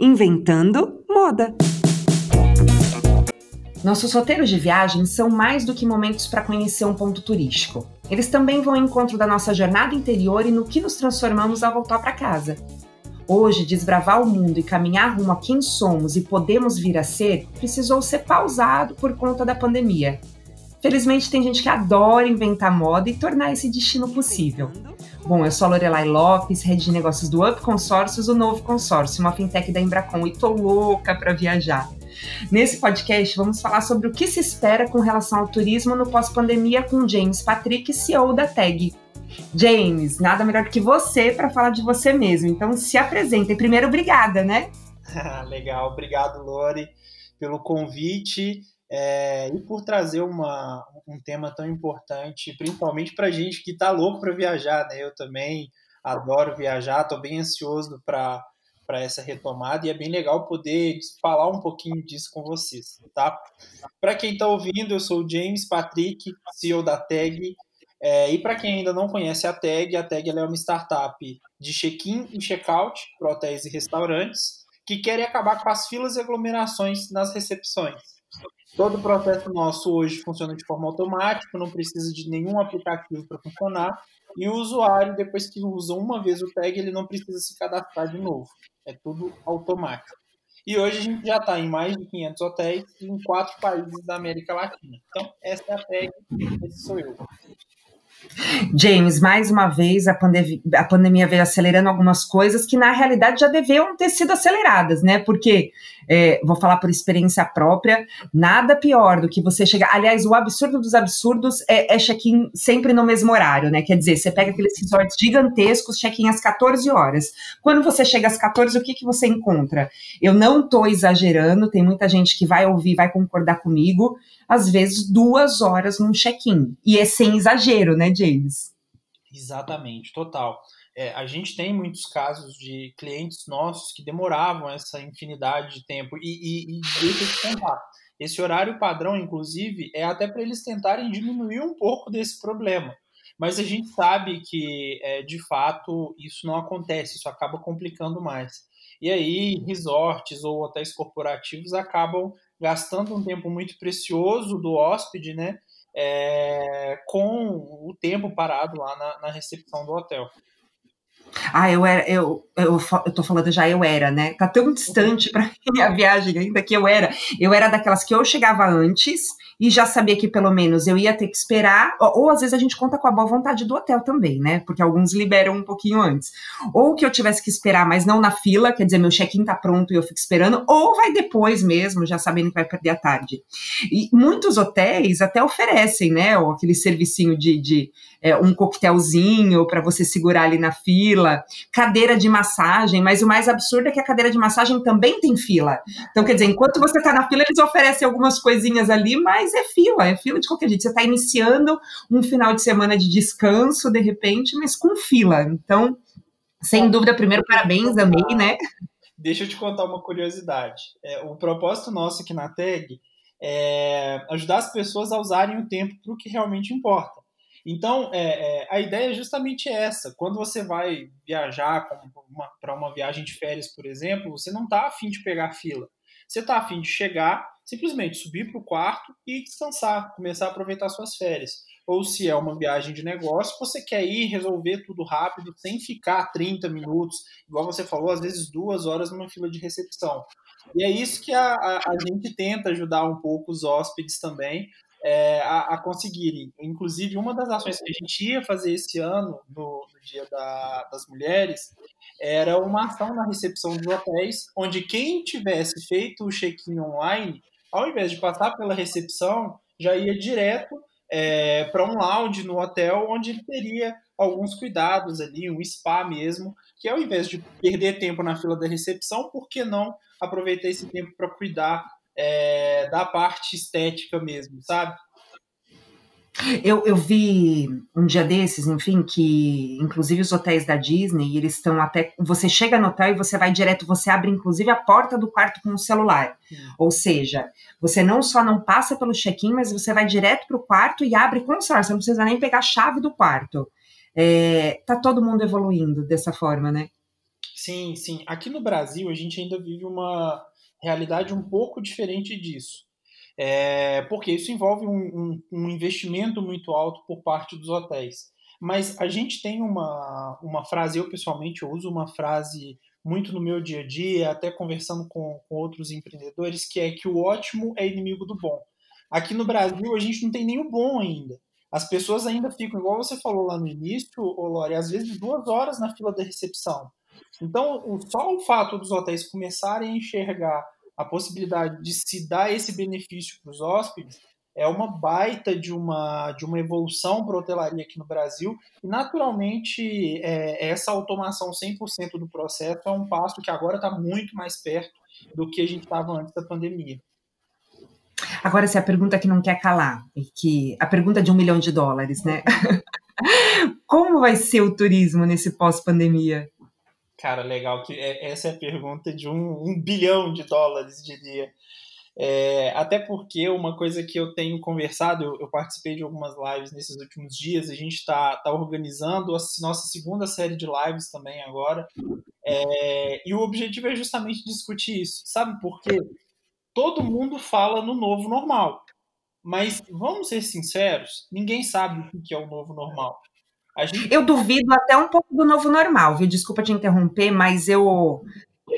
Inventando moda. Nossos roteiros de viagem são mais do que momentos para conhecer um ponto turístico. Eles também vão ao encontro da nossa jornada interior e no que nos transformamos ao voltar para casa. Hoje, desbravar o mundo e caminhar rumo a quem somos e podemos vir a ser precisou ser pausado por conta da pandemia. Felizmente, tem gente que adora inventar moda e tornar esse destino possível. Bom, eu sou a Lorelai Lopes, rede de negócios do Up Consórcios, o novo consórcio, uma fintech da Embracon, e tô louca para viajar. Nesse podcast, vamos falar sobre o que se espera com relação ao turismo no pós-pandemia com James Patrick, CEO da TAG. James, nada melhor que você para falar de você mesmo. Então se apresenta. E primeiro, obrigada, né? Legal, obrigado, Lori, pelo convite é, e por trazer uma, um tema tão importante, principalmente para gente que está louco para viajar, né? Eu também adoro viajar, estou bem ansioso para para essa retomada e é bem legal poder falar um pouquinho disso com vocês, tá? Para quem está ouvindo, eu sou o James Patrick, CEO da Tag, é, e para quem ainda não conhece a Tag, a Tag é uma startup de check-in e check-out para hotéis e restaurantes que querem acabar com as filas e aglomerações nas recepções. Todo o processo nosso hoje funciona de forma automática, não precisa de nenhum aplicativo para funcionar. E o usuário, depois que usa uma vez o tag, ele não precisa se cadastrar de novo. É tudo automático. E hoje a gente já está em mais de 500 hotéis em quatro países da América Latina. Então, essa é a tag, esse sou eu. James, mais uma vez a, pandem a pandemia veio acelerando algumas coisas que na realidade já deviam ter sido aceleradas, né? Porque, é, vou falar por experiência própria, nada pior do que você chegar. Aliás, o absurdo dos absurdos é, é check-in sempre no mesmo horário, né? Quer dizer, você pega aqueles resorts gigantescos, check-in às 14 horas. Quando você chega às 14, o que, que você encontra? Eu não estou exagerando, tem muita gente que vai ouvir, vai concordar comigo às vezes, duas horas num check-in. E é sem exagero, né, James? Exatamente, total. É, a gente tem muitos casos de clientes nossos que demoravam essa infinidade de tempo. E, e, e deixa contar, esse horário padrão, inclusive, é até para eles tentarem diminuir um pouco desse problema. Mas a gente sabe que, é, de fato, isso não acontece, isso acaba complicando mais. E aí, resorts ou hotéis corporativos acabam gastando um tempo muito precioso do hóspede, né? É, com o tempo parado lá na, na recepção do hotel. Ah, eu era, eu, eu, eu tô falando já eu era, né? Tá tão distante para mim a viagem ainda que eu era. Eu era daquelas que eu chegava antes e já sabia que pelo menos eu ia ter que esperar, ou, ou, às vezes a gente conta com a boa vontade do hotel também, né? Porque alguns liberam um pouquinho antes. Ou que eu tivesse que esperar, mas não na fila, quer dizer, meu check-in tá pronto e eu fico esperando, ou vai depois mesmo, já sabendo que vai perder a tarde. E muitos hotéis até oferecem, né? Aquele servicinho de, de é, um coquetelzinho para você segurar ali na fila, cadeira de massagem, mas o mais absurdo é que a cadeira de massagem também tem fila. Então, quer dizer, enquanto você está na fila, eles oferecem algumas coisinhas ali, mas é fila, é fila de qualquer jeito. Você está iniciando um final de semana de descanso, de repente, mas com fila. Então, sem dúvida, primeiro, parabéns, amei, né? Deixa eu te contar uma curiosidade. É, o propósito nosso aqui na TAG é ajudar as pessoas a usarem o tempo para o que realmente importa. Então, é, é, a ideia é justamente essa. Quando você vai viajar para uma viagem de férias, por exemplo, você não está afim de pegar fila. Você está afim de chegar, simplesmente subir para o quarto e descansar, começar a aproveitar suas férias. Ou se é uma viagem de negócio, você quer ir resolver tudo rápido, sem ficar 30 minutos, igual você falou, às vezes duas horas numa fila de recepção. E é isso que a, a, a gente tenta ajudar um pouco os hóspedes também, é, a, a, conseguirem. Inclusive, uma das ações que a gente ia fazer esse ano, no, no Dia da, das Mulheres, era uma ação na recepção dos hotéis, onde quem tivesse feito o check-in online, ao invés de passar pela recepção, já ia direto é, para um lounge no hotel, onde ele teria alguns cuidados ali, um spa mesmo, que ao invés de perder tempo na fila da recepção, por que não aproveitar esse tempo para cuidar é, da parte estética mesmo, sabe? Eu, eu vi um dia desses, enfim, que inclusive os hotéis da Disney, eles estão até. Você chega no hotel e você vai direto, você abre inclusive a porta do quarto com o celular. Ou seja, você não só não passa pelo check-in, mas você vai direto para o quarto e abre com o celular. Você não precisa nem pegar a chave do quarto. É, tá todo mundo evoluindo dessa forma, né? Sim, sim. Aqui no Brasil, a gente ainda vive uma realidade um pouco diferente disso. É, porque isso envolve um, um, um, investimento muito alto por parte dos hotéis. Mas a gente tem uma, uma frase, eu pessoalmente uso uma frase muito no meu dia a dia, até conversando com, com outros empreendedores, que é que o ótimo é inimigo do bom. Aqui no Brasil, a gente não tem nem o bom ainda. As pessoas ainda ficam, igual você falou lá no início, Lore, às vezes duas horas na fila da recepção. Então, só o fato dos hotéis começarem a enxergar a possibilidade de se dar esse benefício para os hóspedes é uma baita de uma, de uma evolução para a hotelaria aqui no Brasil. E, naturalmente, é, essa automação 100% do processo é um passo que agora está muito mais perto do que a gente estava antes da pandemia. Agora, se a pergunta que não quer calar, que a pergunta de um milhão de dólares, né? Como vai ser o turismo nesse pós-pandemia? Cara, legal que é, essa é a pergunta de um, um bilhão de dólares, diria. É, até porque uma coisa que eu tenho conversado, eu, eu, participei de algumas lives nesses últimos dias, a gente está tá organizando a nossa segunda série de lives também agora, é, e o objetivo é justamente discutir isso. Sabe por quê? Todo mundo fala no novo normal, mas vamos ser sinceros, ninguém sabe o que é o novo normal. Gente... Eu duvido até um pouco do novo normal, viu? Desculpa te interromper, mas eu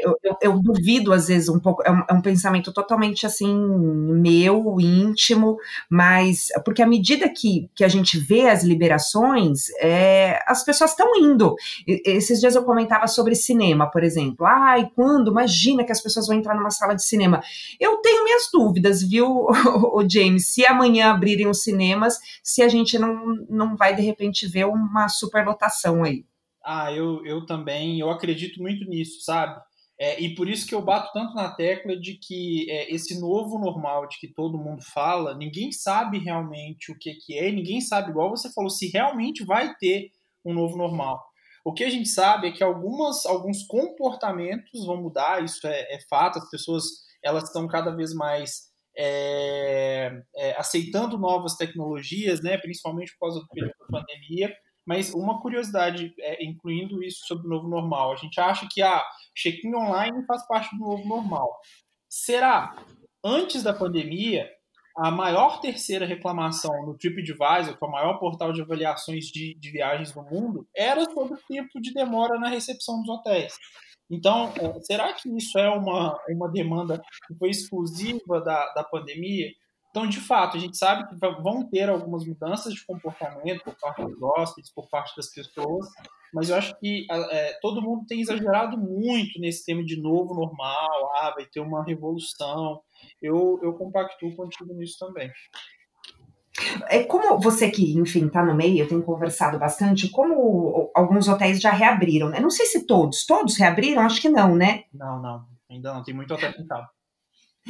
eu, eu, duvido às vezes um pouco, é um, é um, pensamento totalmente assim meu, íntimo, mas porque à medida que, que a gente vê as liberações, é, as pessoas estão indo. E, esses dias eu comentava sobre cinema, por exemplo. Ai, quando? Imagina que as pessoas vão entrar numa sala de cinema. Eu tenho minhas dúvidas, viu, o James? Se amanhã abrirem os cinemas, se a gente não, não vai de repente ver uma superlotação aí. Ah, eu, eu também, eu acredito muito nisso, sabe? É, e por isso que eu bato tanto na tecla de que é, esse novo normal de que todo mundo fala, ninguém sabe realmente o que, que é, ninguém sabe, igual você falou, se realmente vai ter um novo normal. O que a gente sabe é que algumas, alguns comportamentos vão mudar, isso é, é fato, as pessoas elas estão cada vez mais é, é, aceitando novas tecnologias, né, principalmente por causa do período da pandemia, mas uma curiosidade, é, incluindo isso sobre o novo normal, a gente acha que a ah, check-in online faz parte do novo normal. Será? Antes da pandemia, a maior terceira reclamação no TripAdvisor, que é o maior portal de avaliações de, de viagens do mundo, era sobre o tempo de demora na recepção dos hotéis. Então, é, será que isso é uma, uma demanda que foi exclusiva da, da pandemia? Então, de fato, a gente sabe que vão ter algumas mudanças de comportamento por parte dos hóspedes, por parte das pessoas, mas eu acho que é, todo mundo tem exagerado muito nesse tema de novo normal, ah, vai ter uma revolução. Eu, eu compactuo contigo nisso também. É como você que, enfim, está no meio, eu tenho conversado bastante, como alguns hotéis já reabriram, né? Não sei se todos, todos reabriram, acho que não, né? Não, não, ainda não, tem muito hotel pintado.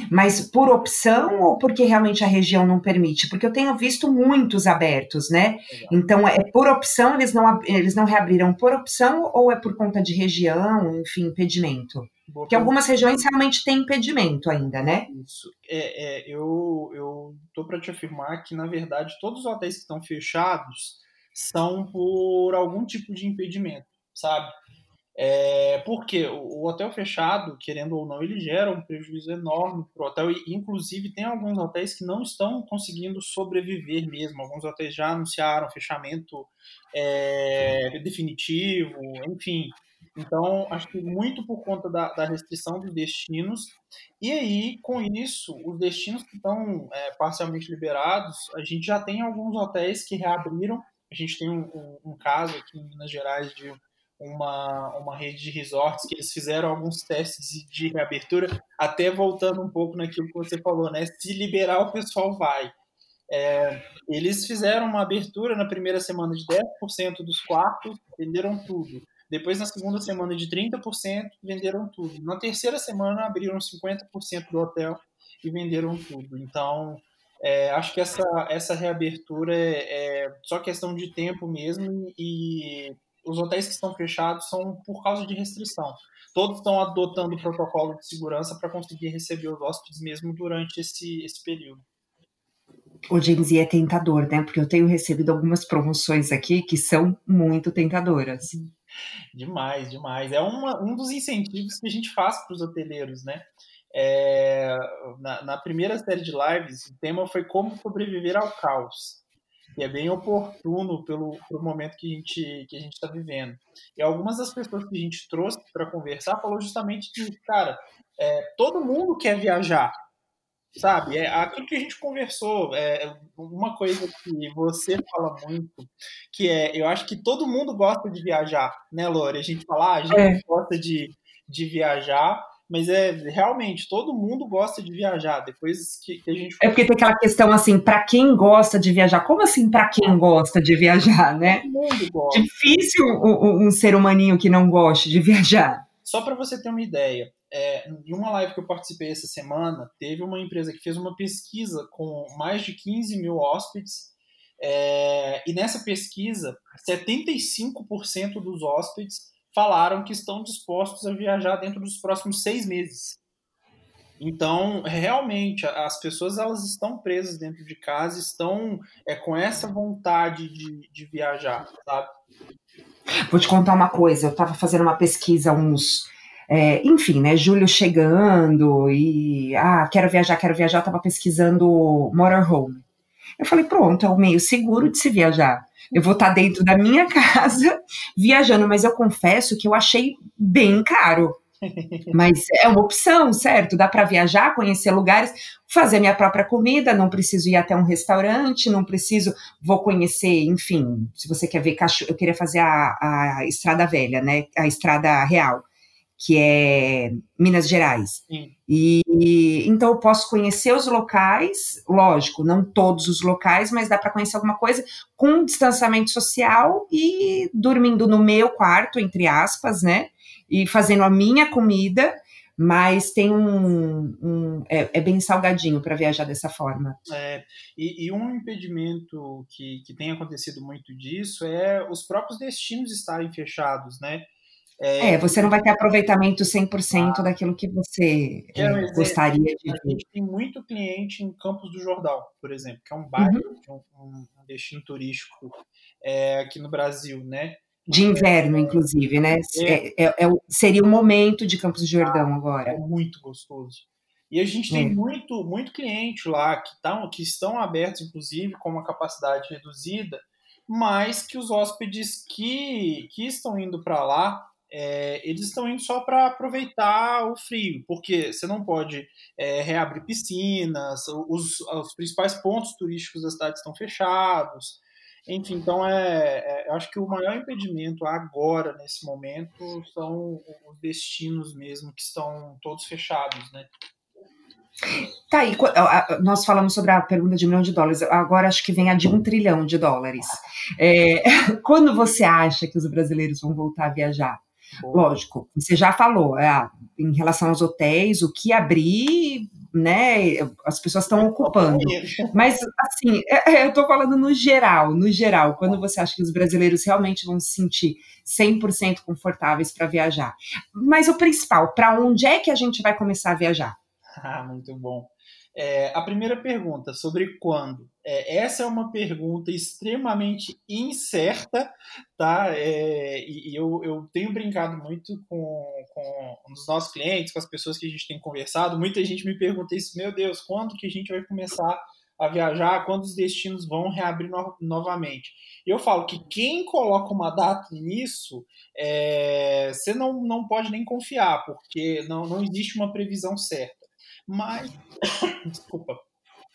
Mas por opção ou porque realmente a região não permite? Porque eu tenho visto muitos abertos, né? Então, é por opção, eles não, eles não reabriram por opção ou é por conta de região, enfim, impedimento? Boa Porque algumas regiões realmente têm impedimento ainda, né? Isso. É, é eu, eu tô para te afirmar que, na verdade, todos os hotéis que estão fechados são por algum tipo de impedimento, sabe? É, porque o, hotel fechado, querendo ou não, ele gera um prejuízo enorme para o hotel e, inclusive, tem alguns hotéis que não estão conseguindo sobreviver mesmo. Alguns hotéis já anunciaram fechamento é, definitivo, enfim. Então, acho que muito por conta da, da, restrição dos destinos. E aí, com isso, os destinos que estão é, parcialmente liberados, a gente já tem alguns hotéis que reabriram. A gente tem um, um, um caso aqui em Minas Gerais de uma, uma rede de resorts que eles fizeram alguns testes de reabertura, até voltando um pouco naquilo que você falou, né? Se liberar, o pessoal vai. É, eles fizeram uma abertura na primeira semana de 10% dos quartos, venderam tudo. Depois, na segunda semana, de 30%, venderam tudo. Na terceira semana, abriram 50% do hotel e venderam tudo. Então, é, acho que essa, essa reabertura é, é, só questão de tempo mesmo e os hotéis que estão fechados são por causa de restrição. Todos estão adotando o protocolo de segurança para conseguir receber os hóspedes mesmo durante esse, esse período. O James, e é tentador, né? Porque eu tenho recebido algumas promoções aqui que são muito tentadoras. Demais, demais. É uma, um dos incentivos que a gente faz para os hoteleiros, né? É, na, na, primeira série de lives, o tema foi como sobreviver ao caos, que é bem oportuno pelo, pelo momento que a gente que a gente está vivendo. E algumas das pessoas que a gente trouxe para conversar falou justamente que, cara, é, todo mundo quer viajar, sabe? É aquilo que a gente conversou, é uma coisa que você fala muito, que é, eu acho que todo mundo gosta de viajar, né, Lore? A gente fala, ah, a gente é. gosta de, de viajar, mas é realmente todo mundo gosta de viajar. Depois que, que a gente é porque tem aquela questão assim, para quem gosta de viajar, como assim para quem gosta de viajar, né? Todo mundo gosta. Difícil um, um ser humaninho que não goste de viajar. Só para você ter uma ideia, é, em uma live que eu participei essa semana, teve uma empresa que fez uma pesquisa com mais de 15 mil hóspedes, é, e nessa pesquisa, 75% dos hóspedes falaram que estão dispostos a viajar dentro dos próximos seis meses. Então, realmente, as pessoas elas estão presas dentro de casa, estão é, com essa vontade de, de viajar, sabe? Vou te contar uma coisa, eu estava fazendo uma pesquisa uns é, enfim, né, julho chegando e, ah, quero viajar, quero viajar, estava pesquisando motorhome. Eu falei, pronto, é o meio seguro de se viajar. Eu vou estar tá dentro da minha casa viajando, mas eu confesso que eu achei bem caro. Mas é uma opção, certo? Dá para viajar, conhecer lugares, fazer minha própria comida, não preciso ir até um restaurante, não preciso, vou conhecer, enfim, se você quer ver cachorro, eu queria fazer a, a Estrada Velha, né? A Estrada Real que é Minas Gerais. Sim. E então eu posso conhecer os locais, lógico, não todos os locais, mas dá para conhecer alguma coisa com distanciamento social e dormindo no meu quarto, entre aspas, né? E fazendo a minha comida, mas tem um, um é, é, bem salgadinho para viajar dessa forma. É, e, e, um impedimento que, que tem acontecido muito disso é os próprios destinos estarem fechados, né? É, é, você não vai ter aproveitamento 100% ah, daquilo que você é, gostaria de ver. A gente tem muito cliente em Campos do Jordão, por exemplo, que é um bairro, uhum. um, um, destino turístico é, aqui no Brasil, né? De inverno, inclusive, né? É. É, é seria o momento de Campos do Jordão ah, agora. É muito gostoso. E a gente tem muito, muito cliente lá que, tão, que estão abertos, inclusive, com uma capacidade reduzida, mas que os hóspedes que, que estão indo para lá é, eles estão indo só para aproveitar o frio, porque você não pode é, reabrir piscinas, os, os, principais pontos turísticos da cidade estão fechados. Enfim, então é, é, acho que o maior impedimento agora, nesse momento, são os destinos mesmo que estão todos fechados, né? Tá aí, nós falamos sobre a pergunta de um milhão de dólares, agora acho que vem a de um trilhão de dólares. É, quando você acha que os brasileiros vão voltar a viajar? Lógico, você já falou, é, em relação aos hotéis, o que abrir, né, as pessoas estão ocupando. Mas, assim, é, é eu estou falando no geral, no geral, quando você acha que os brasileiros realmente vão se sentir 100% confortáveis para viajar. Mas o principal, para onde é que a gente vai começar a viajar? Ah, muito bom. É, a primeira pergunta, sobre quando? É, essa é uma pergunta extremamente incerta, tá? É, e, eu, eu tenho brincado muito com, com os nossos clientes, com as pessoas que a gente tem conversado. Muita gente me pergunta isso, meu Deus, quando que a gente vai começar a viajar? Quando os destinos vão reabrir no, novamente? Eu falo que quem coloca uma data nisso, é, você não, não pode nem confiar, porque não, não existe uma previsão certa mas desculpa,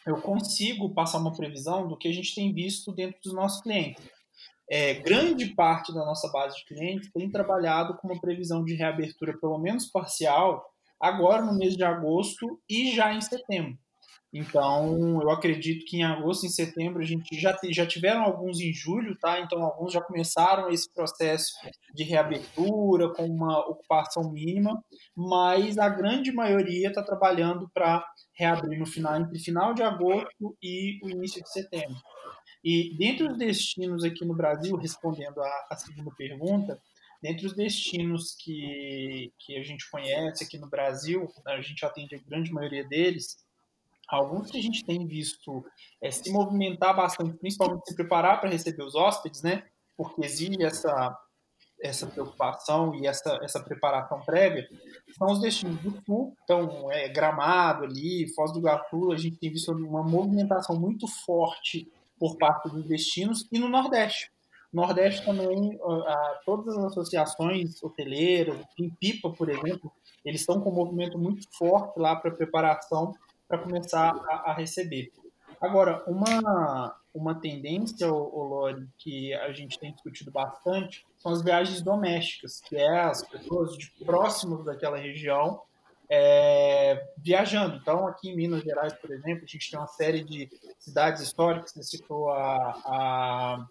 eu consigo passar uma previsão do que a gente tem visto dentro dos nossos clientes. É, grande parte da nossa base de clientes tem trabalhado com uma previsão de reabertura, pelo menos parcial, agora no mês de agosto e já em setembro. Então, eu acredito que em agosto em setembro a gente já, já tiveram alguns em julho, tá? Então, alguns já começaram esse processo de reabertura com uma ocupação mínima, mas a grande maioria está trabalhando para reabrir no final, entre final de agosto e o início de setembro. E dentre os destinos aqui no Brasil, respondendo a segunda pergunta, dentre os destinos que, que a gente conhece aqui no Brasil, a gente atende a grande maioria deles, alguns que a gente tem visto é, se movimentar bastante, principalmente se preparar para receber os hóspedes, né? Porque exige essa, essa preocupação e essa, essa preparação prévia são os destinos do sul, então é, Gramado ali, Foz do Iguaçu, a gente tem visto uma movimentação muito forte por parte dos destinos e no Nordeste. No Nordeste também, a, todas as associações hoteleiras, em Pipa, por exemplo, eles estão com um movimento muito forte lá para preparação para começar a, a, receber. Agora, uma, uma tendência, o Lore, que a gente tem discutido bastante, são as viagens domésticas, que é as pessoas de próximos daquela região é, viajando. Então, aqui em Minas Gerais, por exemplo, a gente tem uma série de cidades históricas, você citou a, a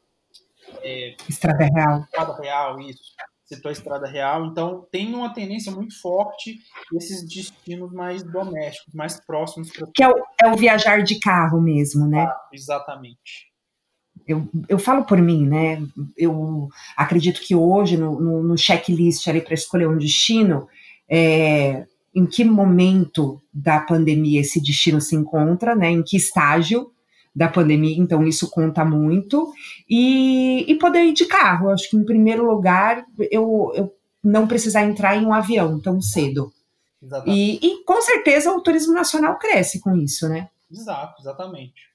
é, Estrada Real. Estrada Real, isso. Citou a Estrada Real. Então, tem uma tendência muito forte desses destinos mais domésticos, mais próximos. Pra... Que é o, é o viajar de carro mesmo, né? Ah, exatamente. Eu, eu falo por mim, né? Eu acredito que hoje, no, no, no checklist ali para escolher um destino, é, em que momento da pandemia esse destino se encontra, né? Em que estágio da pandemia, então isso conta muito. E, e poder ir de carro. Acho que, em primeiro lugar, eu, eu não precisar entrar em um avião tão cedo. E, e, com certeza o turismo nacional cresce com isso, né? Exato, exatamente.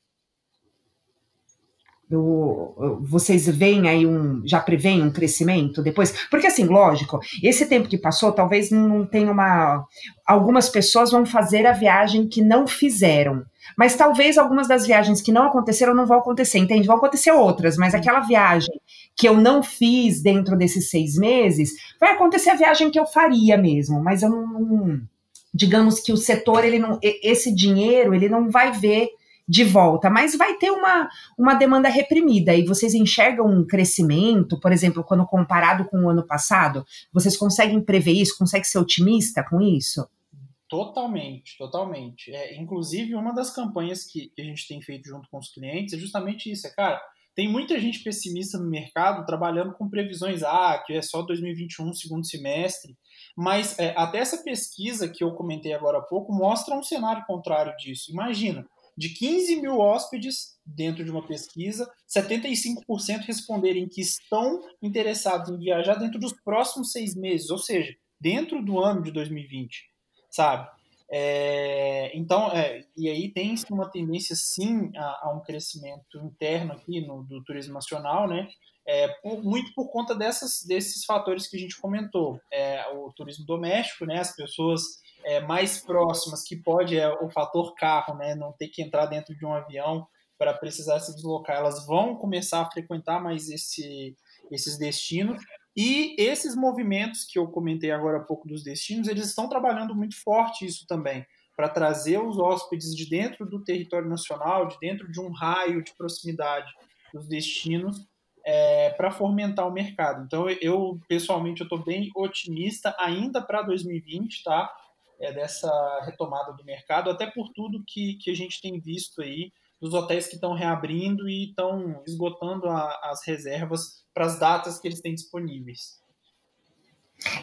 Vocês veem aí um, já preveem um crescimento depois? Porque assim, lógico, esse tempo que passou, talvez não tenha uma. Algumas pessoas vão fazer a viagem que não fizeram. Mas talvez algumas das viagens que não aconteceram não vão acontecer, entende? Vão acontecer outras, mas aquela viagem que eu não fiz dentro desses seis meses, vai acontecer a viagem que eu faria mesmo, mas eu não. Digamos que o setor, ele não. Esse dinheiro, ele não vai ver de volta, mas vai ter uma, uma demanda reprimida e vocês enxergam um crescimento, por exemplo, quando comparado com o ano passado? Vocês conseguem prever isso? Conseguem ser otimista com isso? Totalmente, totalmente. É, inclusive, uma das campanhas que, que a gente tem feito junto com os clientes é justamente isso, é, cara, tem muita gente pessimista no mercado trabalhando com previsões, ah, que é só 2021, segundo semestre, mas é, até essa pesquisa que eu comentei agora há pouco mostra um cenário contrário disso. Imagina, de 15 mil hóspedes dentro de uma pesquisa, 75% responderem que estão interessados em viajar dentro dos próximos seis meses, ou seja, dentro do ano de 2020 sabe? É, então, é, e aí tem uma tendência sim a, a, um crescimento interno aqui no, do turismo nacional, né? É, por, muito por conta dessas, desses fatores que a gente comentou. É, o turismo doméstico, né? As pessoas é, mais próximas, que pode é o fator carro, né? Não ter que entrar dentro de um avião para precisar se deslocar, elas vão começar a frequentar mais esse, esses destinos e esses movimentos que eu comentei agora há pouco dos destinos, eles estão trabalhando muito forte isso também, para trazer os hóspedes de dentro do território nacional, de dentro de um raio de proximidade dos destinos, é, para fomentar o mercado. Então, eu, pessoalmente, eu estou bem otimista ainda para 2020, tá? É, dessa retomada do mercado, até por tudo que, que a gente tem visto aí dos hotéis que estão reabrindo e estão esgotando a, as reservas para as datas que eles têm disponíveis.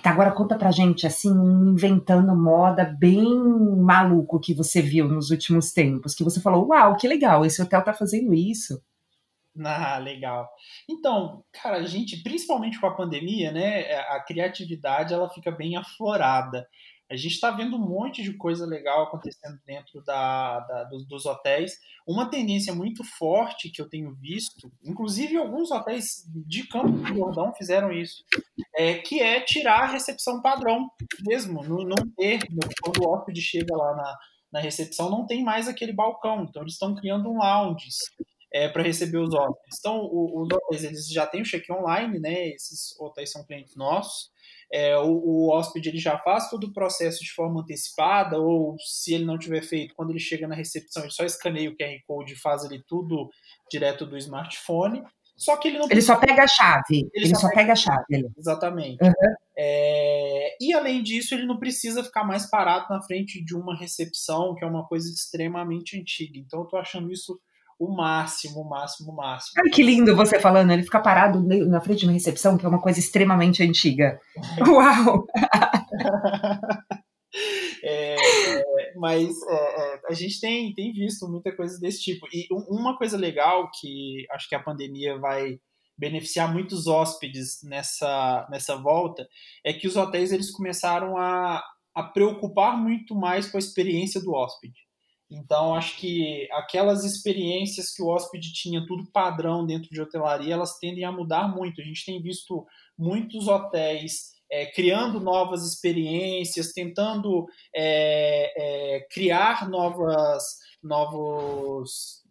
Tá, agora conta pra gente, assim, inventando moda bem maluco que você viu nos últimos tempos, que você falou, uau, que legal, esse hotel tá fazendo isso. Ah, legal. Então, cara, a gente, principalmente com a pandemia, né, a criatividade ela fica bem aflorada. A gente está vendo um monte de coisa legal acontecendo dentro da, da dos, dos, hotéis. Uma tendência muito forte que eu tenho visto, inclusive alguns hotéis de Campo do Jordão fizeram isso, é, que é tirar a recepção padrão mesmo, não, ter, quando o hóspede chega lá na, na recepção, não tem mais aquele balcão. Então eles estão criando um lounge é, para receber os hóspedes. Então os hotéis eles já têm o check online, né? Esses hotéis são clientes nossos é, o, o hóspede ele já faz todo o processo de forma antecipada, ou se ele não tiver feito, quando ele chega na recepção, ele só escaneia o QR Code e faz ali tudo direto do smartphone. Só que ele não. Ele só pega a chave. Ele, ele só, só, pega, a chave. Ele. Exatamente. Uhum. É, e além disso, ele não precisa ficar mais parado na frente de uma recepção, que é uma coisa extremamente antiga. Então, eu tô achando isso o máximo, o máximo, o máximo. Ai, que lindo você falando, ele fica parado na frente de uma recepção, que é uma coisa extremamente antiga. Uau! é, mas é, é, a gente tem, tem visto muita coisa desse tipo. E uma coisa legal que acho que a pandemia vai, beneficiar muitos hóspedes nessa, nessa volta, é que os hotéis eles começaram a, a preocupar muito mais com a experiência do hóspede. Então, acho que aquelas experiências que o hóspede tinha tudo padrão dentro de hotelaria, elas tendem a mudar muito. A gente tem visto muitos hotéis é, criando novas experiências, tentando é, é, criar novas, novos,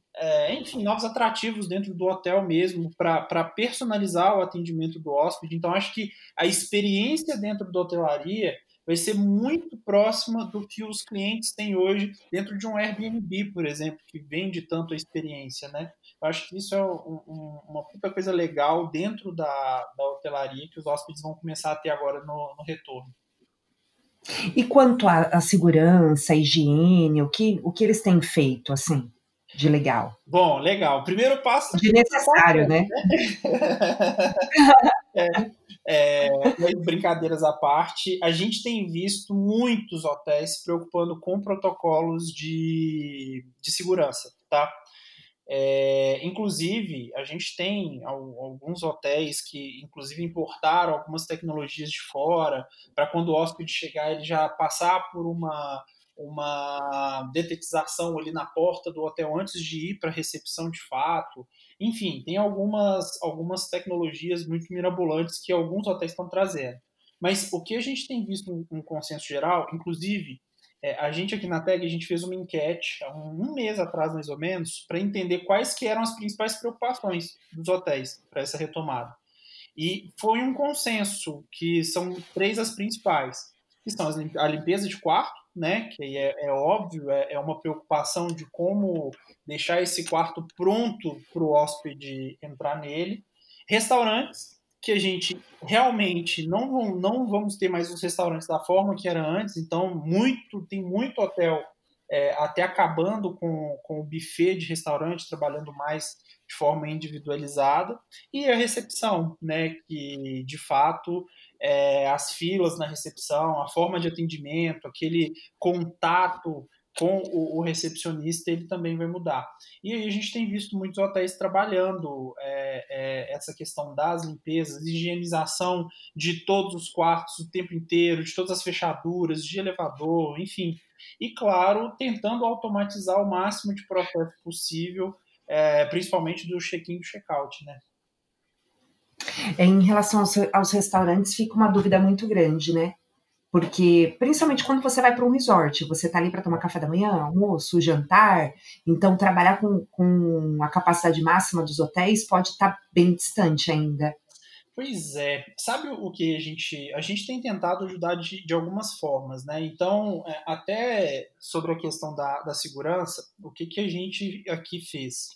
enfim, novos atrativos dentro do hotel mesmo para personalizar o atendimento do hóspede. Então, acho que a experiência dentro da hotelaria vai ser muito próxima do que os clientes têm hoje dentro de um Airbnb, por exemplo, que vende tanto a experiência, né? Eu acho que isso é um, um, uma puta coisa legal dentro da, da hotelaria que os hóspedes vão começar a ter agora no, no retorno. E quanto à segurança, à higiene, o que, o que eles têm feito, assim, de legal? Bom, legal. Primeiro passo... De necessário, né? é, é, brincadeiras à parte, a gente tem visto muitos hotéis se preocupando com protocolos de, de segurança, tá? É, inclusive, a gente tem alguns hotéis que, inclusive, importaram algumas tecnologias de fora para quando o hóspede chegar, ele já passar por uma, uma detetização ali na porta do hotel antes de ir para a recepção de fato. Enfim, tem algumas, algumas tecnologias muito mirabolantes que alguns hotéis estão trazendo. Mas o que a gente tem visto um consenso geral, inclusive, é, a gente aqui na TEG, a gente fez uma enquete há um, um mês atrás, mais ou menos, para entender quais que eram as principais preocupações dos hotéis para essa retomada. E foi um consenso que são três as principais, que são a limpeza de quarto, né, que é, é óbvio, é, é, uma preocupação de como deixar esse quarto pronto para o hóspede entrar nele. Restaurantes, que a gente realmente não, não vamos ter mais os restaurantes da forma que era antes, então muito tem muito hotel é, até acabando com, com o buffet de restaurante, trabalhando mais de forma individualizada, e a recepção, né, que de fato é, as filas na recepção, a forma de atendimento, aquele contato com o, o, recepcionista, ele também vai mudar. E aí a gente tem visto muitos hotéis trabalhando é, é, essa questão das limpezas, higienização de todos os quartos o tempo inteiro, de todas as fechaduras, de elevador, enfim. E, claro, tentando automatizar o máximo de processo possível, é, principalmente do check-in e do check-out, né? É, em relação aos, aos restaurantes, fica uma dúvida muito grande, né? Porque, principalmente quando você vai para um resort, você está ali para tomar café da manhã, almoço, jantar, então trabalhar com, com a capacidade máxima dos hotéis pode estar tá bem distante ainda. Pois é, sabe o que a gente a gente tem tentado ajudar de, de algumas formas, né? Então, é, até sobre a questão da, da segurança, o que, que a gente aqui fez?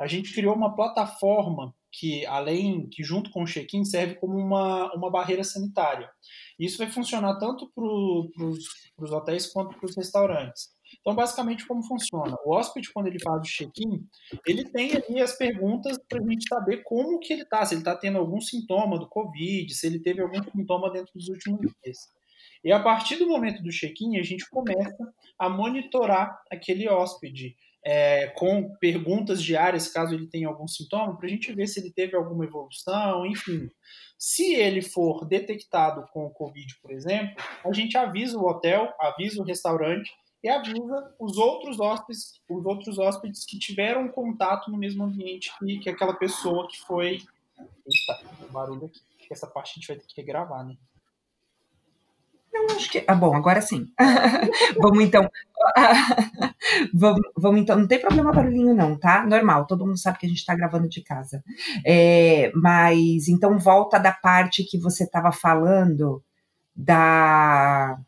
A gente criou uma plataforma que, além que junto com o check-in, serve como uma, uma barreira sanitária. Isso vai funcionar tanto para os hotéis quanto para os restaurantes. Então, basicamente, como funciona? O hóspede, quando ele faz o check-in, ele tem ali as perguntas para a gente saber como que ele está, se ele está tendo algum sintoma do Covid, se ele teve algum sintoma dentro dos últimos dias. E a partir do momento do check-in, a gente começa a monitorar aquele hóspede é, com perguntas diárias, caso ele tenha algum sintoma, para a gente ver se ele teve alguma evolução, enfim. Se ele for detectado com o Covid, por exemplo, a gente avisa o hotel, avisa o restaurante e avisa os outros hóspedes, os outros hóspedes que tiveram contato no mesmo ambiente que, que aquela pessoa que foi. Eita, barulho aqui. Essa parte a gente vai ter que gravar, né? Eu acho que. Ah, bom, agora sim. vamos então. vamos, vamos, então. Não tem problema barulhinho, não, tá? Normal, todo mundo sabe que a gente tá gravando de casa. É, mas então volta da parte que você estava falando da.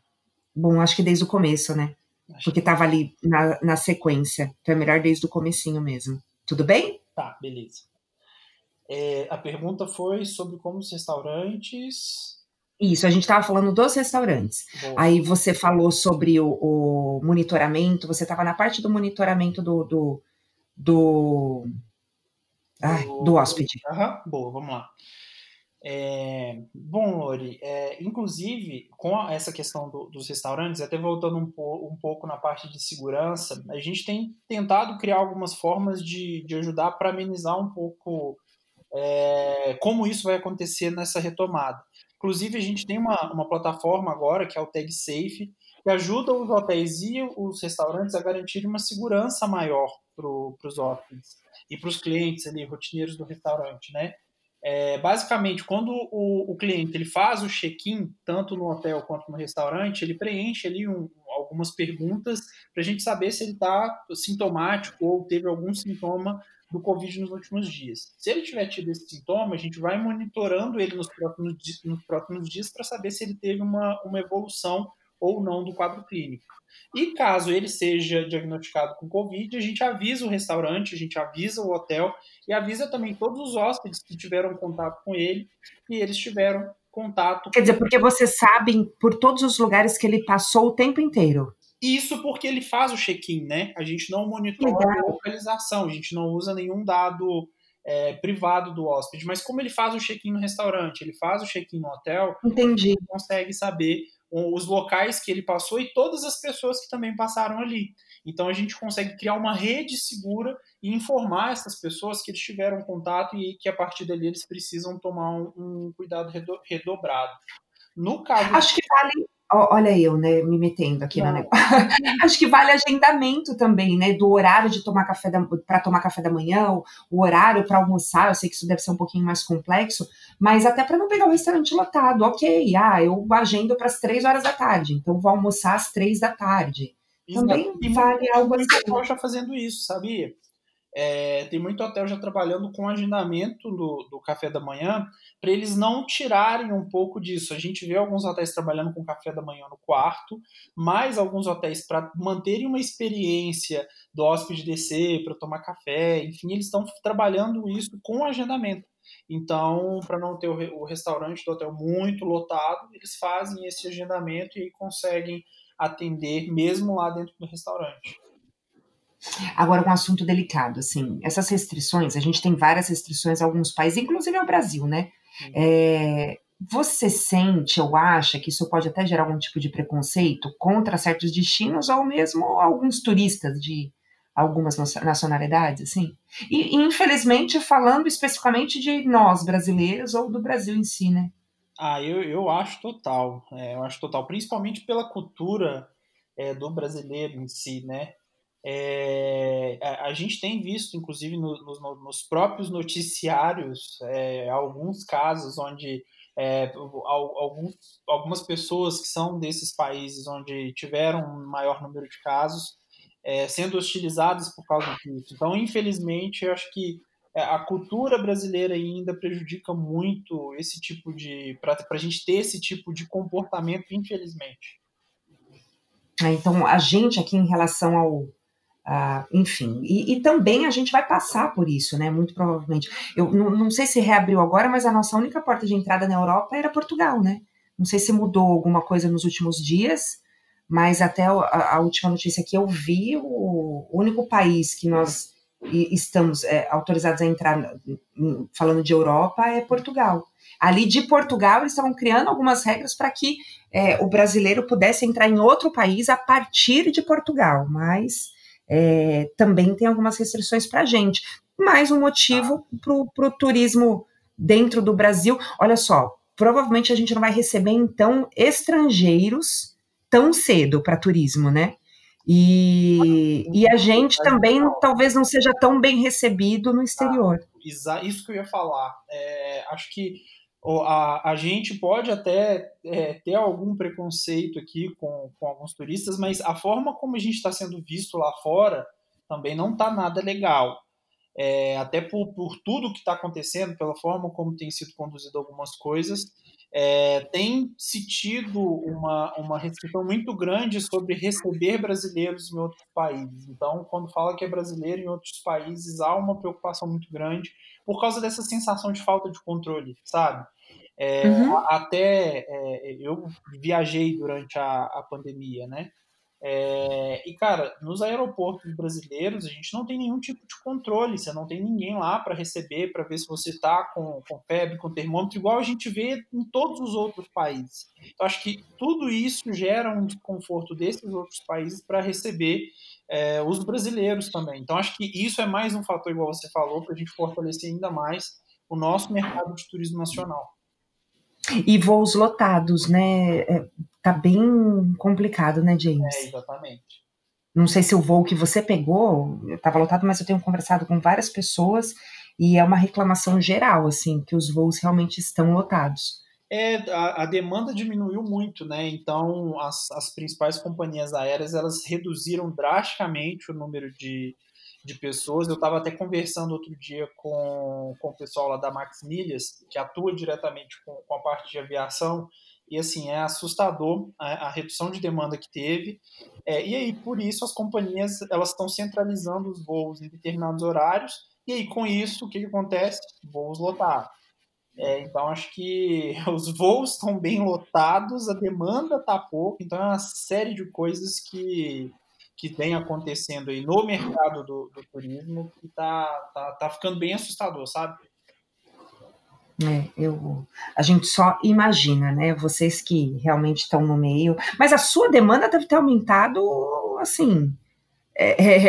Bom, acho que desde o começo, né? Porque estava ali na, na sequência. Então é melhor desde o comecinho mesmo. Tudo bem? Tá, beleza. É, a pergunta foi sobre como os restaurantes isso, a gente estava falando dos restaurantes. Aí você falou sobre o, o monitoramento, você estava na parte do monitoramento do. do, do, ai, do hóspede. Aham, boa, vamos lá. É, bom, Lori, é, inclusive com essa questão do, dos restaurantes, até voltando um, po, um, pouco na parte de segurança, a gente tem tentado criar algumas formas de, de ajudar para amenizar um pouco é, como isso vai acontecer nessa retomada. Inclusive, a gente tem uma, uma plataforma agora, que é o TagSafe, que ajuda os hotéis e os restaurantes a garantir uma segurança maior para os hóspedes e para os clientes ali, rotineiros do restaurante, né? É, basicamente, quando o, o, cliente ele faz o check-in, tanto no hotel quanto no restaurante, ele preenche ali um, algumas perguntas para a gente saber se ele está sintomático ou teve algum sintoma do Covid nos últimos dias. Se ele tiver tido esse sintoma, a gente vai monitorando ele nos próximos, nos próximos dias para saber se ele teve uma, uma evolução ou não do quadro clínico. E caso ele seja diagnosticado com Covid, a gente avisa o restaurante, a gente avisa o hotel e avisa também todos os hóspedes que tiveram contato com ele e eles tiveram contato. Quer dizer, porque vocês sabem por todos os lugares que ele passou o tempo inteiro. Isso porque ele faz o check-in, né? A gente não monitora a localização, a gente não usa nenhum dado é, privado do hóspede, mas como ele faz o check-in no restaurante, ele faz o check-in no hotel, Entendi. consegue saber os locais que ele passou e todas as pessoas que também passaram ali. Então a gente consegue criar uma rede segura e informar essas pessoas que eles tiveram contato e que a partir dali eles precisam tomar um, um cuidado redobrado. No caso. Acho que vale olha eu, né, me metendo aqui na negócio. Acho que vale agendamento também, né, do horário de tomar café para tomar café da manhã, o, horário para almoçar. Eu sei que isso deve ser um pouquinho mais complexo, mas até para não pegar o restaurante lotado. Ok, ah, eu agendo para as três horas da tarde, então vou almoçar às três da tarde. Também e vale algo assim. já fazendo isso, sabia? É, tem muito hotel já trabalhando com agendamento do, do café da manhã para eles não tirarem um pouco disso. A gente vê alguns hotéis trabalhando com café da manhã no quarto, mas alguns hotéis para manterem uma experiência do hóspede descer para tomar café, enfim, eles estão trabalhando isso com agendamento. Então, para não ter o restaurante do hotel muito lotado, eles fazem esse agendamento e conseguem atender mesmo lá dentro do restaurante. Agora, um assunto delicado, assim, essas restrições, a gente tem várias restrições em alguns países, inclusive o Brasil, né? É, você sente ou acha que isso pode até gerar algum tipo de preconceito contra certos destinos ou mesmo alguns turistas de algumas nacionalidades, assim? E, infelizmente, falando especificamente de nós, brasileiros, ou do Brasil em si, né? Ah, eu, eu acho total. É, eu acho total, principalmente pela cultura é, do brasileiro em si, né? É, a, a, gente tem visto, inclusive, no, no, nos próprios noticiários, é, alguns casos onde é, alguns, algumas pessoas que são desses países onde tiveram um maior número de casos é, sendo hostilizadas por causa disso. Então, infelizmente, eu acho que é, a cultura brasileira ainda prejudica muito esse tipo de. para a gente ter esse tipo de comportamento, infelizmente. É, então, a gente aqui em relação ao Uh, enfim, e, e, também a gente vai passar por isso, né? Muito provavelmente. Eu não, não, sei se reabriu agora, mas a nossa única porta de entrada na Europa era Portugal, né? Não sei se mudou alguma coisa nos últimos dias, mas até a, a última notícia que eu vi, o, o único país que nós estamos é, autorizados a entrar, falando de Europa, é Portugal. Ali de Portugal, eles estavam criando algumas regras para que é, o brasileiro pudesse entrar em outro país a partir de Portugal, mas é, também tem algumas restrições para a gente. Mais um motivo para o turismo dentro do Brasil. Olha só, provavelmente a gente não vai receber, então, estrangeiros tão cedo para turismo, né? E, e a gente também talvez não seja tão bem recebido no exterior. Ah, isso que eu ia falar. É, acho que a, a gente pode até é, ter algum preconceito aqui com, com alguns turistas, mas a forma como a gente está sendo visto lá fora também não está nada legal. É, até por, por tudo que está acontecendo, pela forma como tem sido conduzido algumas coisas, é, tem se tido uma, uma restrição muito grande sobre receber brasileiros em outros países. Então, quando fala que é brasileiro em outros países, há uma preocupação muito grande por causa dessa sensação de falta de controle, sabe? É, uhum. Até é, eu viajei durante a, a pandemia, né? É, e, cara, nos aeroportos brasileiros, a gente não tem nenhum tipo de controle, você não tem ninguém lá para receber, para ver se você está com, com febre, com termômetro, igual a gente vê em todos os outros países. Então, acho que tudo isso gera um desconforto desses outros países para receber é, os brasileiros também. Então, acho que isso é mais um fator, igual você falou, para a gente fortalecer ainda mais o nosso mercado de turismo nacional. E voos lotados, né? É, tá bem complicado, né, James? É, exatamente. Não sei se o voo que você pegou estava lotado, mas eu tenho conversado com várias pessoas e é uma reclamação geral, assim, que os voos realmente estão lotados. É, a, a demanda diminuiu muito, né? Então, as, as principais companhias aéreas elas reduziram drasticamente o número de, de pessoas. Eu estava até conversando outro dia com, com o pessoal lá da Max Milhas, que atua diretamente com, com a parte de aviação, e assim, é assustador a, a redução de demanda que teve. É, e aí, por isso, as companhias elas estão centralizando os voos em determinados horários, e aí, com isso, o que, que acontece? Voos lotados. É, então, acho que os voos estão bem lotados, a demanda está pouco, então é uma série de coisas que, que vem acontecendo aí no mercado do, do turismo que está tá, tá ficando bem assustador, sabe? É, eu, a gente só imagina, né? Vocês que realmente estão no meio. Mas a sua demanda deve ter aumentado, assim, é, é,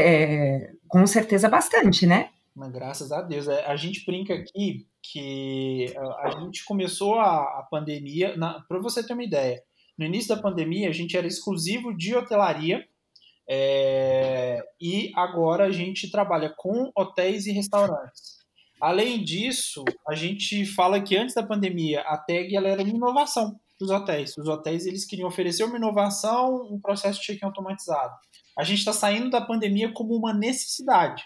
é com certeza bastante, né? Mas, graças a Deus. É, a gente brinca aqui que a gente começou a, a pandemia. Para você ter uma ideia, no início da pandemia a gente era exclusivo de hotelaria. É, e agora a gente trabalha com hotéis e restaurantes. Além disso, a gente fala que antes da pandemia a tag ela era uma inovação dos hotéis. Os hotéis eles queriam oferecer uma inovação, um processo de check-in automatizado. A gente está saindo da pandemia como uma necessidade,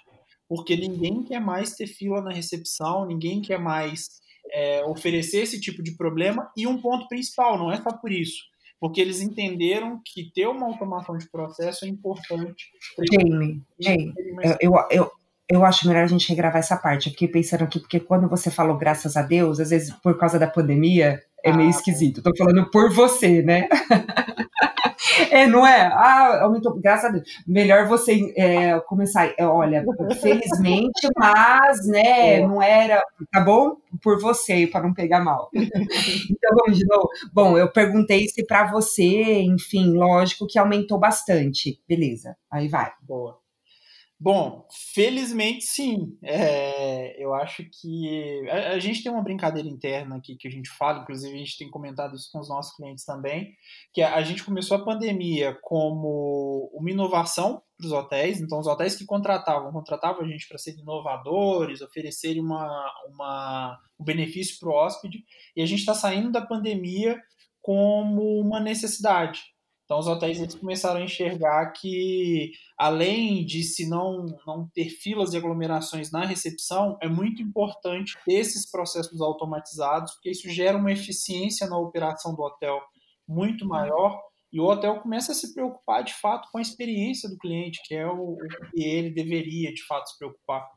porque ninguém quer mais ter fila na recepção, ninguém quer mais é, oferecer esse tipo de problema. E um ponto principal, não é só por isso, porque eles entenderam que ter uma automação de processo é importante. Jamie, Jamie eu, eu, eu acho melhor a gente regravar essa parte. Eu fiquei pensando aqui, porque quando você falou graças a Deus, às vezes por causa da pandemia, é meio esquisito. Tô falando por você, né? é, não é? Ah, aumentou, graças a Deus. Melhor você é, começar. É, olha, felizmente, mas, né, não era. Tá bom? Por você, para não pegar mal. então vamos de novo. Bom, eu perguntei se para você, enfim, lógico que aumentou bastante. Beleza, aí vai. Boa. Bom, felizmente sim. É, eu acho que a, a, gente tem uma brincadeira interna aqui que a gente fala, inclusive a gente tem comentado isso com os nossos clientes também, que a, a gente começou a pandemia como uma inovação para os hotéis. Então, os hotéis que contratavam, contratavam a gente para ser inovadores, oferecerem uma, uma, um benefício para o hóspede, e a gente está saindo da pandemia como uma necessidade. Então, os hotéis eles começaram a enxergar que, além de se não, não ter filas e aglomerações na recepção, é muito importante ter esses processos automatizados, porque isso gera uma eficiência na operação do hotel muito maior e o hotel começa a se preocupar de fato com a experiência do cliente, que é o, o que ele deveria de fato se preocupar.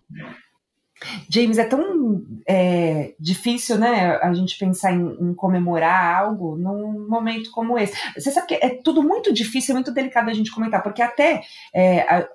James, é tão é, difícil, né, a gente pensar em, em, comemorar algo num momento como esse. Você sabe que é tudo muito difícil, é muito delicado a gente comentar, porque até é, a,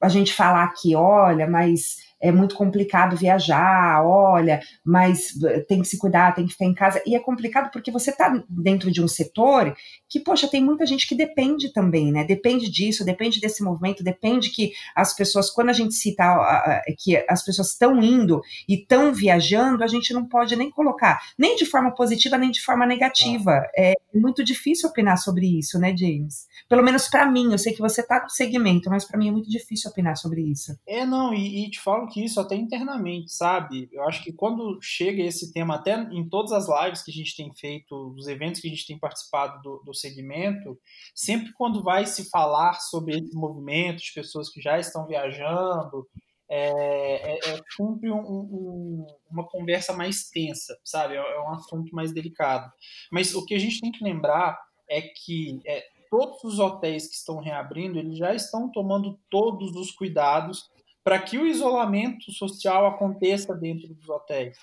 a gente falar aqui, olha, mas é muito complicado viajar, olha, mas tem que se cuidar, tem que ficar em casa. E é complicado porque você está dentro de um setor que, poxa, tem muita gente que depende também, né? Depende disso, depende desse movimento, depende que as pessoas, quando a gente cita que as pessoas estão indo e estão viajando, a gente não pode nem colocar, nem de forma positiva, nem de forma negativa. É muito difícil opinar sobre isso, né, James? Pelo menos para mim, eu sei que você está no segmento, mas para mim é muito difícil opinar sobre isso. É, não, e, e te falo que isso até internamente, sabe? Eu acho que quando chega esse tema, até em todas as lives que a gente tem feito, os eventos que a gente tem participado do, do segmento, sempre quando vai se falar sobre esse movimento de pessoas que já estão viajando, é, é, é sempre um, um, uma conversa mais tensa, sabe? É, é, um assunto mais delicado. Mas o que a gente tem que lembrar é que é, todos os hotéis que estão reabrindo, eles já estão tomando todos os cuidados para que o isolamento social aconteça dentro dos hotéis.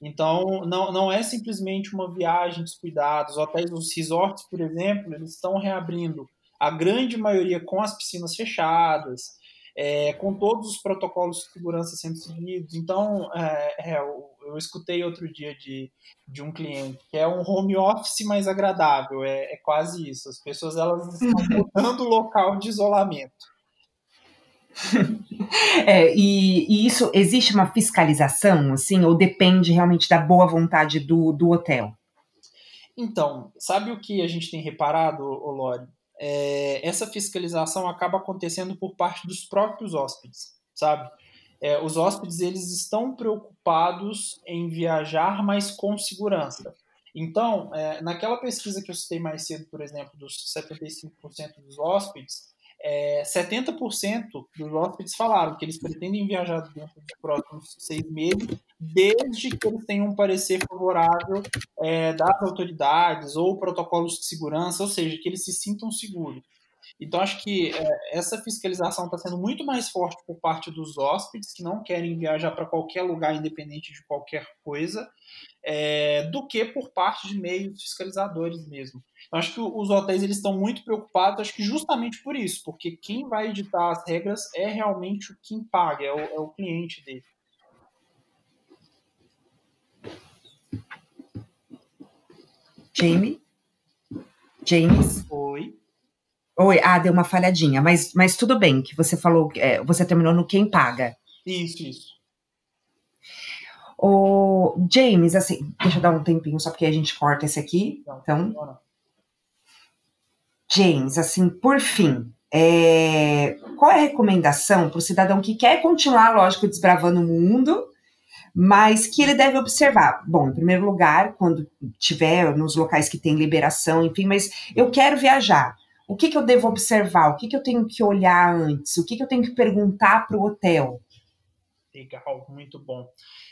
Então, não, não é simplesmente uma viagem descuidada. Os hotéis, os resorts, por exemplo, eles estão reabrindo, a grande maioria com as piscinas fechadas, é, com todos os protocolos de segurança sendo seguidos. Então, é, é, eu, eu, escutei outro dia de, de um cliente que é um home office mais agradável, é, é quase isso. As pessoas elas estão mudando o local de isolamento. É, e, e, isso existe uma fiscalização, assim, ou depende realmente da boa vontade do, do hotel? Então, sabe o que a gente tem reparado, Lori? É, essa fiscalização acaba acontecendo por parte dos próprios hóspedes, sabe? É, os hóspedes eles estão preocupados em viajar, mas com segurança. Então, é, naquela pesquisa que eu citei mais cedo, por exemplo, dos 75% dos hóspedes, é, 70% dos hóspedes falaram que eles pretendem viajar dentro dos próximos seis meses, desde que eles tenham um parecer favorável é, das autoridades ou protocolos de segurança, ou seja, que eles se sintam seguros. Então, acho que é, essa fiscalização está sendo muito mais forte por parte dos hóspedes, que não querem viajar para qualquer lugar, independente de qualquer coisa, é, do que por parte de meios fiscalizadores mesmo. Eu acho que os hotéis eles estão muito preocupados, acho que justamente por isso, porque quem vai editar as regras é realmente quem paga, é o, é o cliente dele. Jamie? James? Oi. Oi, ah, deu uma falhadinha, mas, mas tudo bem, que você falou, é, você terminou no quem paga. Isso, isso. O James, assim, deixa eu dar um tempinho só porque a gente corta esse aqui. Então, James, assim, por fim, é, qual é a recomendação para o cidadão que quer continuar, lógico, desbravando o mundo, mas que ele deve observar? Bom, em primeiro lugar, quando tiver nos locais que tem liberação, enfim, mas eu quero viajar o que, que eu devo observar? O que, que eu tenho que olhar antes? O que, que eu tenho que perguntar para o hotel? Legal, muito bom.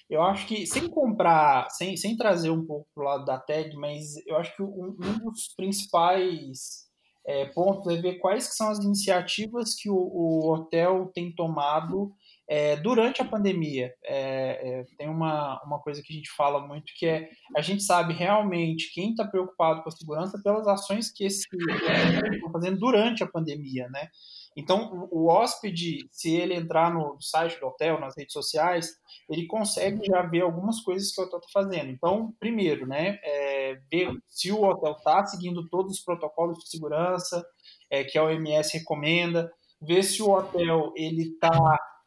Eu acho que, sem comprar, sem, sem trazer um pouco para o lado da tag, mas eu acho que um, um dos principais é, pontos é ver quais que são as iniciativas que o, o hotel tem tomado é, durante a pandemia, é, é, tem uma, uma coisa que a gente fala muito que é a gente sabe realmente quem está preocupado com a segurança pelas ações que esse estão fazendo durante a pandemia, né? Então, o, o hóspede, se ele entrar no site do hotel, nas redes sociais, ele consegue já ver algumas coisas que o hotel está fazendo. Então, primeiro, né, é, ver se o hotel está seguindo todos os protocolos de segurança é, que a OMS recomenda, ver se o hotel ele está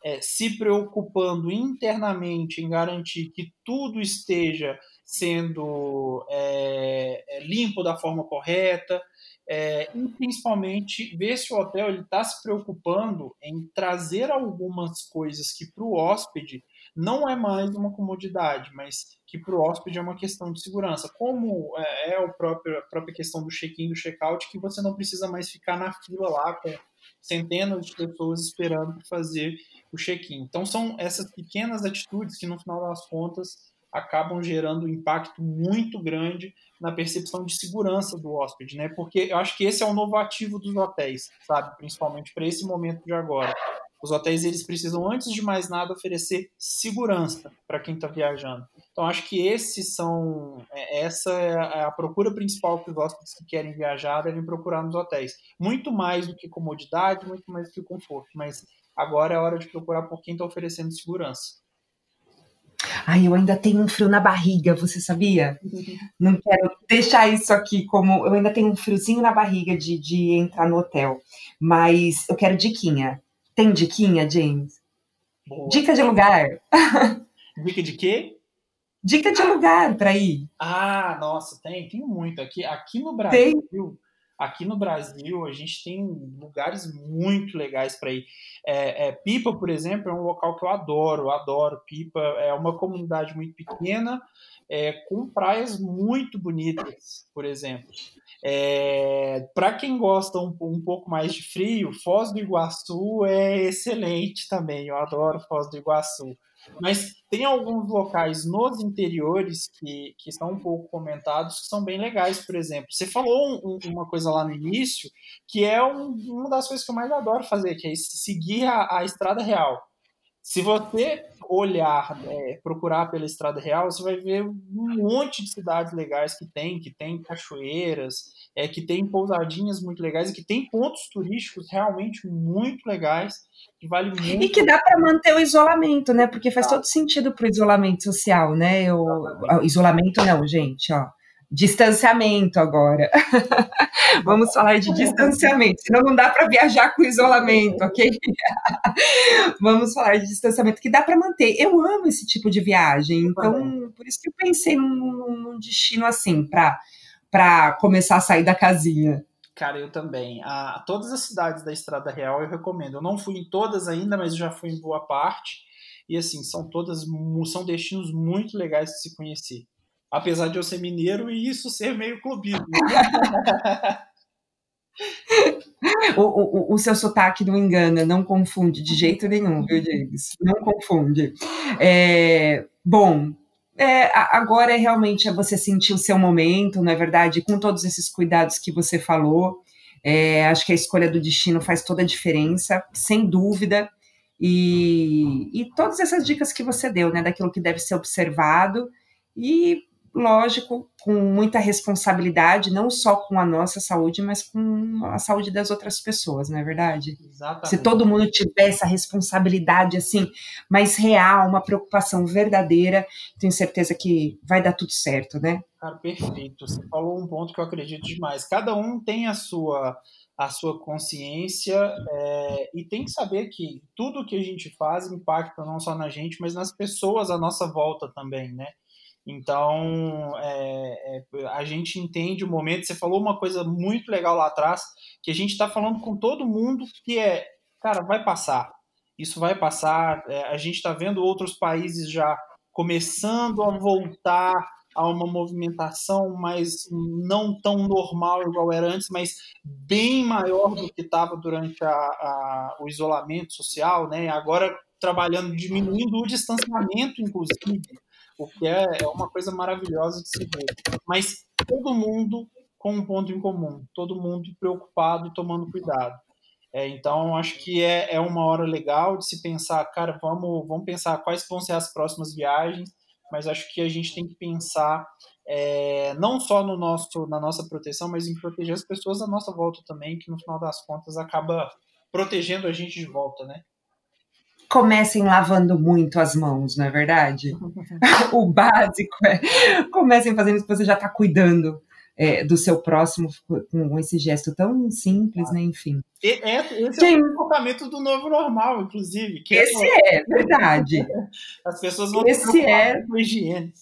é, se preocupando internamente em garantir que tudo esteja sendo é, é limpo da forma correta, é, e principalmente ver se o hotel está se preocupando em trazer algumas coisas que para o hóspede não é mais uma comodidade, mas que para o hóspede é uma questão de segurança. Como é, é a própria, a própria questão do check-in, do check-out, que você não precisa mais ficar na fila lá com centenas de pessoas esperando fazer o check-in. Então são essas pequenas atitudes que no final das contas acabam gerando um impacto muito grande na percepção de segurança do hóspede, né? Porque eu acho que esse é o novo ativo dos hotéis, sabe? Principalmente para esse momento de agora. Os hotéis eles precisam antes de mais nada oferecer segurança para quem está viajando. Então acho que esses são é, essa é a procura principal que os hóspedes que querem viajar devem procurar nos hotéis. Muito mais do que comodidade, muito mais do que conforto, mas agora é hora de procurar por quem está oferecendo segurança. Ai, eu ainda tenho um frio na barriga, você sabia? Uhum. Não quero deixar isso aqui como. Eu ainda tenho um friozinho na barriga de, de entrar no hotel. Mas eu quero diquinha. Tem diquinha, James? Boa. Dica de lugar. Dica de quê? Dica de lugar para ir. Ah, nossa, tem, tem muito. Aqui, aqui no Brasil, tem. Aqui no Brasil, a gente tem lugares muito legais para ir. É, é, Pipa, por exemplo, é um local que eu adoro, adoro. Pipa é uma comunidade muito pequena, é, com praias muito bonitas, por exemplo. É, para quem gosta um, um, pouco mais de frio, Foz do Iguaçu é excelente também. Eu adoro Foz do Iguaçu. Mas tem alguns locais nos interiores que, que são um pouco comentados que são bem legais, por exemplo. Você falou um, uma coisa lá no início que é um, uma das coisas que eu mais adoro fazer, que é seguir a, a estrada real. Se você olhar, é, procurar pela Estrada Real, você vai ver um monte de cidades legais que tem, que tem cachoeiras, é, que tem pousadinhas muito legais e que tem pontos turísticos realmente muito legais, que vale muito. E que dá para manter o isolamento, né? Porque faz ah. todo sentido para o isolamento social, né? O, isolamento não, gente, ó distanciamento agora. Vamos falar de distanciamento, senão não dá para viajar com isolamento, ok? Vamos falar de distanciamento, que dá para manter. Eu amo esse tipo de viagem, então por isso que eu pensei num, num destino assim, para começar a sair da casinha. Cara, eu também. A, todas as cidades da Estrada Real eu recomendo. Eu não fui em todas ainda, mas já fui em boa parte. E assim, são todas são destinos muito legais de se conhecer apesar de eu ser mineiro e isso ser meio clubismo. o, o, o, seu sotaque não engana, não confunde de jeito nenhum, viu, James? Não confunde. É, bom, é, agora é realmente é você sentir o seu momento, não é verdade? Com todos esses cuidados que você falou. É, acho que a escolha do destino faz toda a diferença, sem dúvida. E, e todas essas dicas que você deu, né, daquilo que deve ser observado. E lógico, com muita responsabilidade, não só com a nossa saúde, mas com a saúde das outras pessoas, não é verdade? Exatamente. Se todo mundo tiver essa responsabilidade assim, mais real, uma preocupação verdadeira, tenho certeza que vai dar tudo certo, né? Cara, perfeito. Você falou um ponto que eu acredito demais. Cada um tem a sua a sua consciência é, e tem que saber que tudo que a gente faz impacta não só na gente, mas nas pessoas à nossa volta também, né? Então, é, é, a gente entende o momento. Você falou uma coisa muito legal lá atrás, que a gente está falando com todo mundo, que é, cara, vai passar. Isso vai passar. É, a gente está vendo outros países já começando a voltar a uma movimentação mais não tão normal igual era antes, mas bem maior do que estava durante a, a, o isolamento social, né? Agora trabalhando, diminuindo o distanciamento, inclusive o que é, é uma coisa maravilhosa de se ver. Mas todo mundo com um ponto em comum, todo mundo preocupado e tomando cuidado. É, então, acho que é, é uma hora legal de se pensar, cara, vamos, vamos pensar quais vão ser as próximas viagens, mas acho que a gente tem que pensar é, não só no nosso, na nossa proteção, mas em proteger as pessoas à nossa volta também, que no final das contas acaba protegendo a gente de volta, né? Comecem lavando muito as mãos, não é verdade? o básico é comecem fazendo isso que você já está cuidando é, do seu próximo com esse gesto tão simples, né? Enfim. É, esse é o comportamento do novo normal, inclusive. esse é, é, verdade. As pessoas vão esse é com higiene.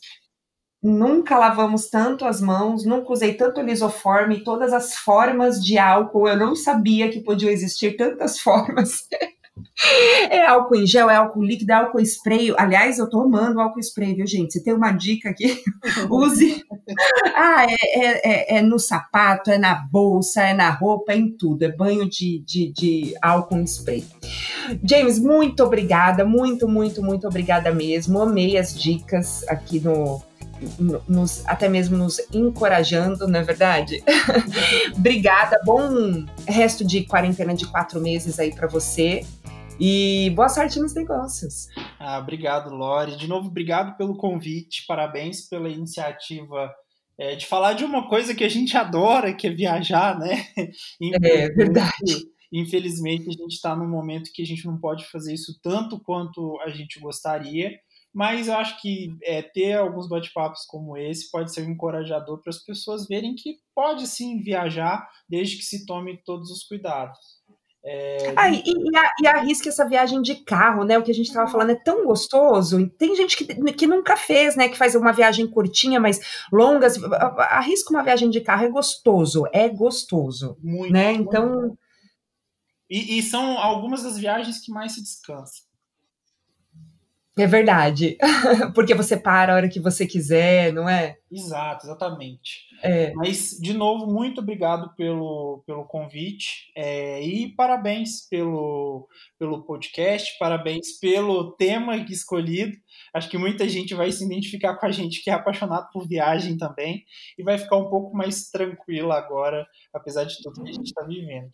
Nunca lavamos tanto as mãos, nunca usei tanto lisoforme, todas as formas de álcool. Eu não sabia que podiam existir tantas formas. É álcool em gel, é álcool líquido, é álcool spray. Aliás, eu tô amando álcool spray, viu, gente? Você tem uma dica aqui? Use. Ah, é, é, é, é, no sapato, é na bolsa, é na roupa, é em tudo. É banho de, de, de álcool spray. James, muito obrigada, muito, muito, muito obrigada mesmo. Amei as dicas aqui no, nos, até mesmo nos encorajando, não é verdade? Obrigada, bom resto de quarentena de quatro meses aí para você. E boa sorte nos negócios. Ah, obrigado, Lore. De novo, obrigado pelo convite, parabéns pela iniciativa é, de falar de uma coisa que a gente adora, que é viajar, né? É verdade. Infelizmente, a gente está num momento que a gente não pode fazer isso tanto quanto a gente gostaria, mas eu acho que é, ter alguns bate-papos como esse pode ser um encorajador para as pessoas verem que pode sim viajar, desde que se tome todos os cuidados. É... Ah, e, e, e arrisca essa viagem de carro, né? O que a gente estava falando é tão gostoso. Tem gente que, que nunca fez, né? Que faz uma viagem curtinha, mas longas. Arrisca uma viagem de carro, é gostoso, é gostoso. Muito, né? Então. E, e são algumas das viagens que mais se descansa. É verdade. Porque você para a hora que você quiser, não é? Exato, exatamente. É. Mas, de novo, muito obrigado pelo, pelo convite é, e parabéns pelo, pelo podcast, parabéns pelo tema escolhido. Acho que muita gente vai se identificar com a gente que é apaixonado por viagem também e vai ficar um pouco mais tranquila agora, apesar de tudo que a gente está vivendo.